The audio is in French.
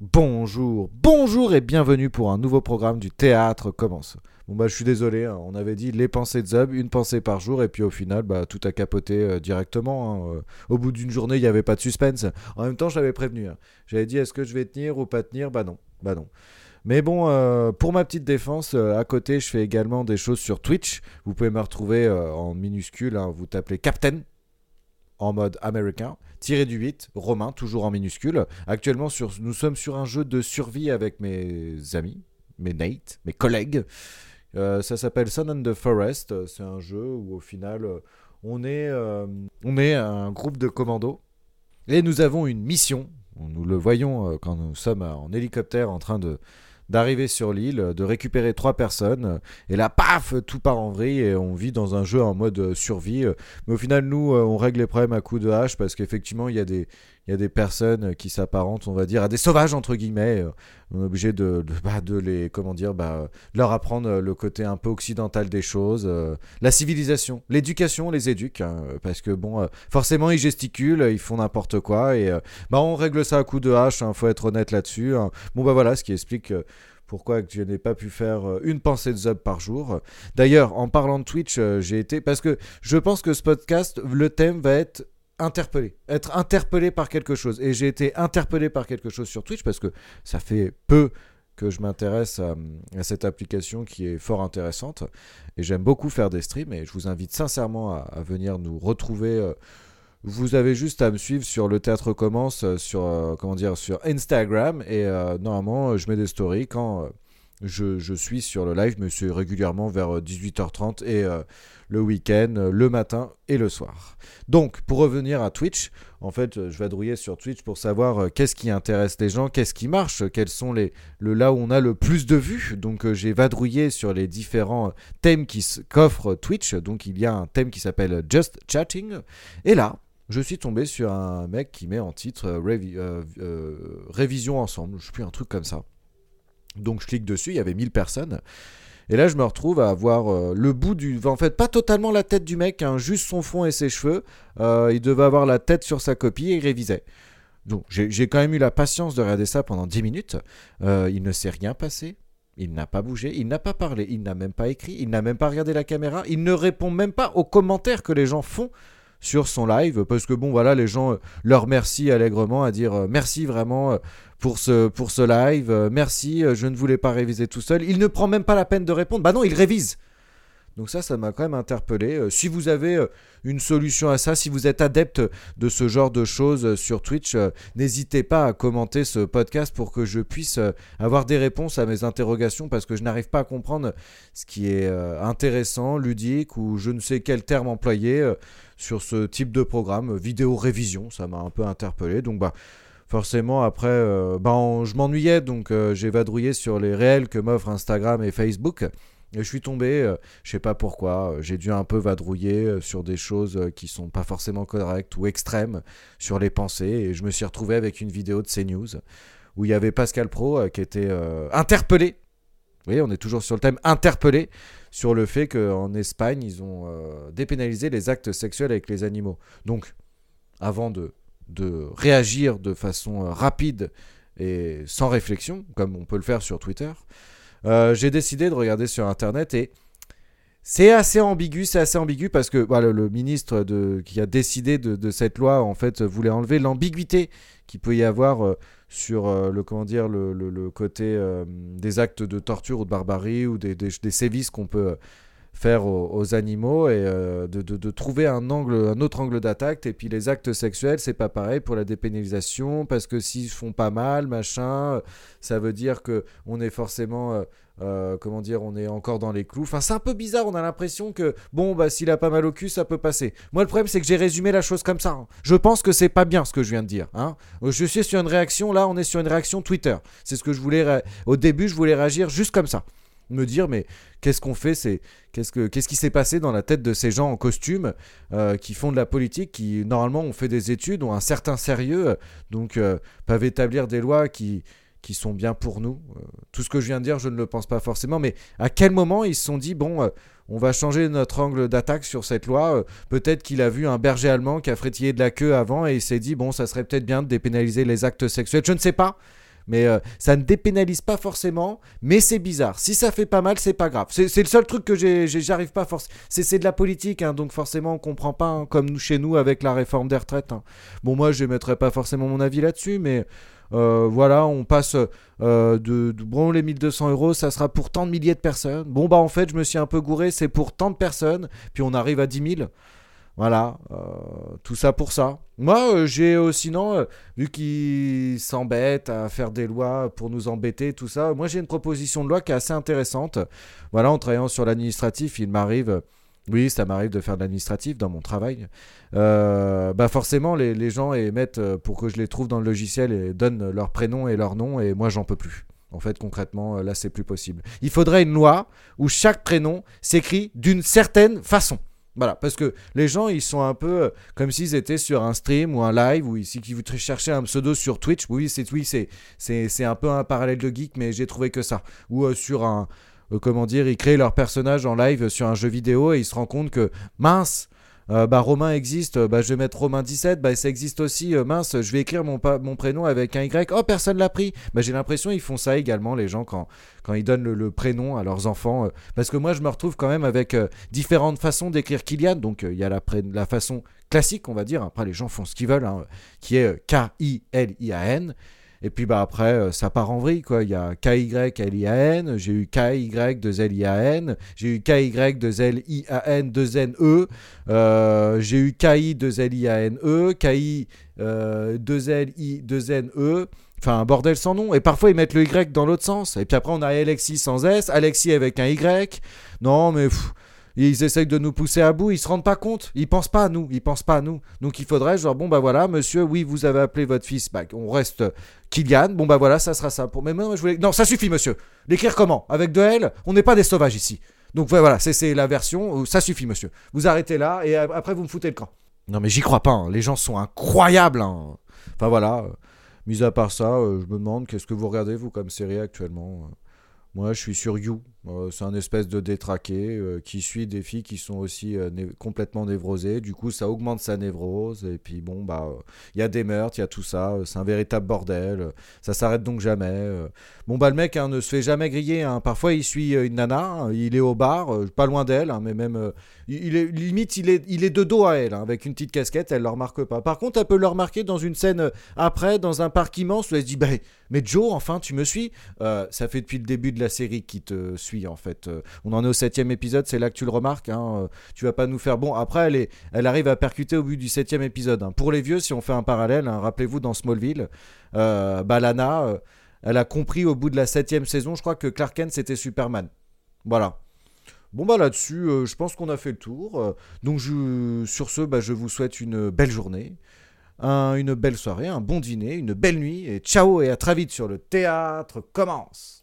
Bonjour, bonjour et bienvenue pour un nouveau programme du théâtre commence. Bon bah je suis désolé, hein, on avait dit les pensées de Zub, une pensée par jour et puis au final bah, tout a capoté euh, directement. hein, euh. Au bout d'une journée il n'y avait pas de suspense. En même temps je l'avais prévenu. hein. J'avais dit est-ce que je vais tenir ou pas tenir? Bah non, bah non. Mais bon, euh, pour ma petite défense, à côté je fais également des choses sur Twitch. Vous pouvez me retrouver en minuscule, vous tapez Captain en mode américain, tiré du 8, Romain, toujours en minuscule. Actuellement, sur, nous sommes sur un jeu de survie avec mes amis, mes Nate, mes collègues. Euh, ça s'appelle Sun and the Forest. C'est un jeu où au final, on est, euh, un groupe de commandos et nous avons une mission. Nous le voyons euh, quand nous sommes en hélicoptère en train de d'arriver sur l'île, de récupérer trois personnes, et là, paf, tout part en vrille, et on vit dans un jeu en mode survie. Mais au final, nous, euh, on règle les problèmes à coups de hache, parce qu'effectivement, il y a des, il y a des personnes qui s'apparentent, on va dire, à des sauvages, entre guillemets. euh, On est obligé de, de, bah, les, comment dire, bah, leur apprendre euh, le côté un peu occidental des choses, euh, la civilisation, l'éducation, on les éduque, hein, parce que bon, forcément, ils gesticulent, ils font n'importe quoi, et bah, on règle ça à coups de hache, hein, faut être honnête là-dessus. hein. Bon, bah voilà, ce qui explique. pourquoi je n'ai pas pu faire une pensée de Zub par jour. D'ailleurs, en parlant de Twitch, j'ai été... Parce que je pense que ce podcast, le thème va être interpellé. Être interpellé par quelque chose. Et j'ai été interpellé par quelque chose sur Twitch parce que ça fait peu que je m'intéresse à, cette application qui est fort intéressante. Et j'aime beaucoup faire des streams et je vous invite sincèrement à, venir nous retrouver... euh, vous avez juste à me suivre sur le théâtre commence euh, sur euh, comment dire sur Instagram et normalement je mets des stories quand je, suis sur le live, mais c'est régulièrement vers euh, 18h30 et euh, le week-end, euh, le matin et le soir. Donc pour revenir à Twitch, en fait euh, je vadrouillais sur Twitch pour savoir euh, qu'est-ce qui intéresse les gens, qu'est-ce qui marche, quels sont les le là où on a le plus de vues. Donc euh, j'ai vadrouillé sur les différents euh, thèmes qu'offre Twitch. Donc il y a un thème qui s'appelle Just Chatting et là je suis tombé sur un mec qui met en titre euh, révi- euh, euh, Révision ensemble, je sais plus, un truc comme ça. Donc je clique dessus, il y avait 1000 personnes. Et là, je me retrouve à avoir euh, le bout du. En fait, pas totalement la tête du mec, hein, juste son front et ses cheveux. Euh, il devait avoir la tête sur sa copie et il révisait. Donc j'ai quand même eu la patience de regarder ça pendant 10 minutes. Euh, il ne s'est rien passé. Il n'a pas bougé, il n'a pas parlé, il n'a même pas écrit, il n'a même pas regardé la caméra, il ne répond même pas aux commentaires que les gens font sur son live parce que bon voilà les gens euh, leur remercient allègrement à dire euh, merci vraiment euh, pour ce pour ce live merci je ne voulais pas réviser tout seul. Il ne prend même pas la peine de répondre. Bah non il révise donc ça ça m'a quand même interpellé Euh, si vous avez euh, une solution à ça si vous êtes adepte de ce genre de choses euh, sur Twitch n'hésitez pas à commenter ce podcast pour que je puisse avoir des réponses à mes interrogations parce que je n'arrive pas à comprendre ce qui est intéressant ludique ou je ne sais quel terme employer sur ce type de programme, vidéo révision, ça m'a un peu interpellé. Donc bah forcément après, euh, bah, en- je m'ennuyais, donc j'ai vadrouillé sur les réels que m'offrent Instagram et Facebook. Je suis tombé, euh, je sais pas pourquoi, euh, j'ai dû un peu vadrouiller euh, sur des choses euh, qui sont pas forcément correctes ou extrêmes sur les pensées. Et je me suis retrouvé avec une vidéo de CNews où il y avait Pascal Pro qui était interpellé. Vous voyez, on est toujours sur le thème interpellé sur le fait qu'en Espagne, ils ont dépénalisé les actes sexuels avec les animaux. Donc, avant de, de réagir de façon rapide et sans réflexion, comme on peut le faire sur Twitter, euh, j'ai décidé de regarder sur Internet et c'est assez ambigu, c'est assez ambigu parce que voilà, le ministre qui a décidé de, cette loi en fait voulait enlever l'ambiguïté qu'il peut y avoir euh, sur euh, le comment dire le, le- côté des actes de torture ou de barbarie ou des, des- sévices qu'on peut faire aux, aux animaux et euh, de, de- trouver un angle un autre angle d'attaque et puis les actes sexuels c'est pas pareil pour la dépénalisation parce que s'ils font pas mal machin euh, ça veut dire que on est forcément euh, comment dire, on est encore dans les clous. Enfin, c'est un peu bizarre. On a l'impression que bon, bah, s'il a pas mal au cul, ça peut passer. Moi, le problème, c'est que j'ai résumé la chose comme ça. hein. Je pense que c'est pas bien ce que je viens de dire. Hein. Je suis sur une réaction. Là, on est sur une réaction Twitter. C'est ce que je voulais. Au début, je voulais réagir juste comme ça. Me dire, mais qu'est-ce qu'on fait C'est qu'est-ce que qu'est-ce qui s'est passé dans la tête de ces gens en costume euh, qui font de la politique, qui normalement ont fait des études, ont un certain sérieux, euh, donc euh, peuvent établir des lois qui qui sont bien pour nous. Tout ce que je viens de dire, je ne le pense pas forcément, mais à quel moment ils se sont dit, bon, on va changer notre angle d'attaque sur cette loi. peut-être qu'il a vu un berger allemand qui a frétillé de la queue avant et il s'est dit, bon, ça serait peut-être bien de dépénaliser les actes sexuels. Je ne sais pas. Mais euh, ça ne dépénalise pas forcément, mais c'est bizarre. Si ça fait pas mal, c'est pas grave. C'est le seul truc que j'arrive pas forcément. C'est de la politique, hein, donc forcément on comprend pas, hein, comme chez nous avec la réforme des retraites. Hein. Bon, moi je mettrai pas forcément mon avis là-dessus, mais euh, voilà, on passe euh, de, bon les 1200 euros, ça sera pour tant de milliers de personnes. Bon bah en fait, je me suis un peu gouré, c'est pour tant de personnes, puis on arrive à 10 000. Voilà, euh, tout ça pour ça. Moi, j'ai sinon, vu qu'ils s'embêtent à faire des lois pour nous embêter, tout ça, moi j'ai une proposition de loi qui est assez intéressante. Voilà, en travaillant sur l'administratif, il m'arrive oui, ça m'arrive de faire de l'administratif dans mon travail. Euh, bah forcément, les, gens émettent euh, pour que je les trouve dans le logiciel et donnent leur prénom et leur nom, et moi, j'en peux plus. En fait, concrètement, euh, là, c'est plus possible. Il faudrait une loi où chaque prénom s'écrit d'une certaine façon. Voilà, parce que les gens, ils sont un peu comme s'ils étaient sur un stream ou un live, ou ici qui voudraient chercher un pseudo sur Twitch. Oui, c'est oui, c'est un peu un parallèle de geek, mais j'ai trouvé que ça. Ou sur un euh, comment dire, ils créent leur personnage en live sur un jeu vidéo et ils se rendent compte que mince, euh, bah Romain existe, bah je vais mettre Romain 17, bah ça existe aussi, euh, mince, je vais écrire mon, mon prénom avec un Y, oh personne l'a pris. Bah j'ai l'impression ils font ça également les gens quand, quand ils donnent le, prénom à leurs enfants, parce que moi je me retrouve quand même avec différentes façons d'écrire Kylian, donc il y a la, la façon classique on va dire, après les gens font ce qu'ils veulent, hein, qui est K-I-L-I-A-N. Et puis bah après, euh, ça part en vrille quoi. Il y a K-Y-L-I-A-N, j'ai eu K-Y de L-I-A-N, j'ai eu K-Y de L-I-A-N 2 N-E, euh, j'ai eu K-I de L-I-A-N-E, K-I 2 euh, L-I 2 N-E. Enfin, un bordel sans nom. Et parfois, ils mettent le Y dans l'autre sens. Et puis après, on a Alexis sans S, Alexis avec un Y. Non, mais ils essayent de nous pousser à bout, ils se rendent pas compte, ils pensent pas à nous, ils pensent pas à nous. Donc il faudrait genre bon bah voilà, monsieur, oui, vous avez appelé votre fils, bah, on reste Kylian, bon bah voilà, ça sera ça pour mais non, je voulais non, ça suffit monsieur. L'écrire comment? Avec de L, on n'est pas des sauvages ici. Donc voilà, c'est la version ça suffit monsieur. Vous arrêtez là et après vous me foutez le camp. Non mais j'y crois pas, hein. les gens sont incroyables. Hein. Enfin voilà, mis à part ça, euh, je me demande qu'est-ce que vous regardez vous comme série actuellement. Moi, je suis sur You. Euh, c'est un espèce de détraqué euh, qui suit des filles qui sont aussi euh, complètement névrosées. Du coup, ça augmente sa névrose. Et puis, bon, bah, il y a des meurtres, il y a tout ça. C'est un véritable bordel. Ça s'arrête donc jamais. Bon, bah, le mec hein, ne se fait jamais griller. Hein. Parfois, il suit une nana. Hein. Il est au bar, pas loin d'elle, mais même. il est, limite, il est, il est de dos à elle, avec une petite casquette. Elle ne le remarque pas. Par contre, elle peut le remarquer dans une scène après, dans un parc immense, où elle se dit bah, Mais Joe, enfin, tu me suis Ça fait depuis le début de la série qui te suit, en fait. On en est au septième épisode, c'est là que tu le remarques. Tu vas pas nous faire. Bon, après, elle, est, elle arrive à percuter au bout du septième épisode. Pour les vieux, si on fait un parallèle, rappelez-vous dans Smallville, euh, bah, Lana elle a compris au bout de la septième saison, je crois que Clark Kent c'était Superman. Voilà. Bon bah là-dessus, euh, je pense qu'on a fait le tour. Euh, donc je, sur ce, bah, je vous souhaite une belle journée, une belle soirée, un bon dîner, une belle nuit, et ciao et à très vite sur le théâtre commence.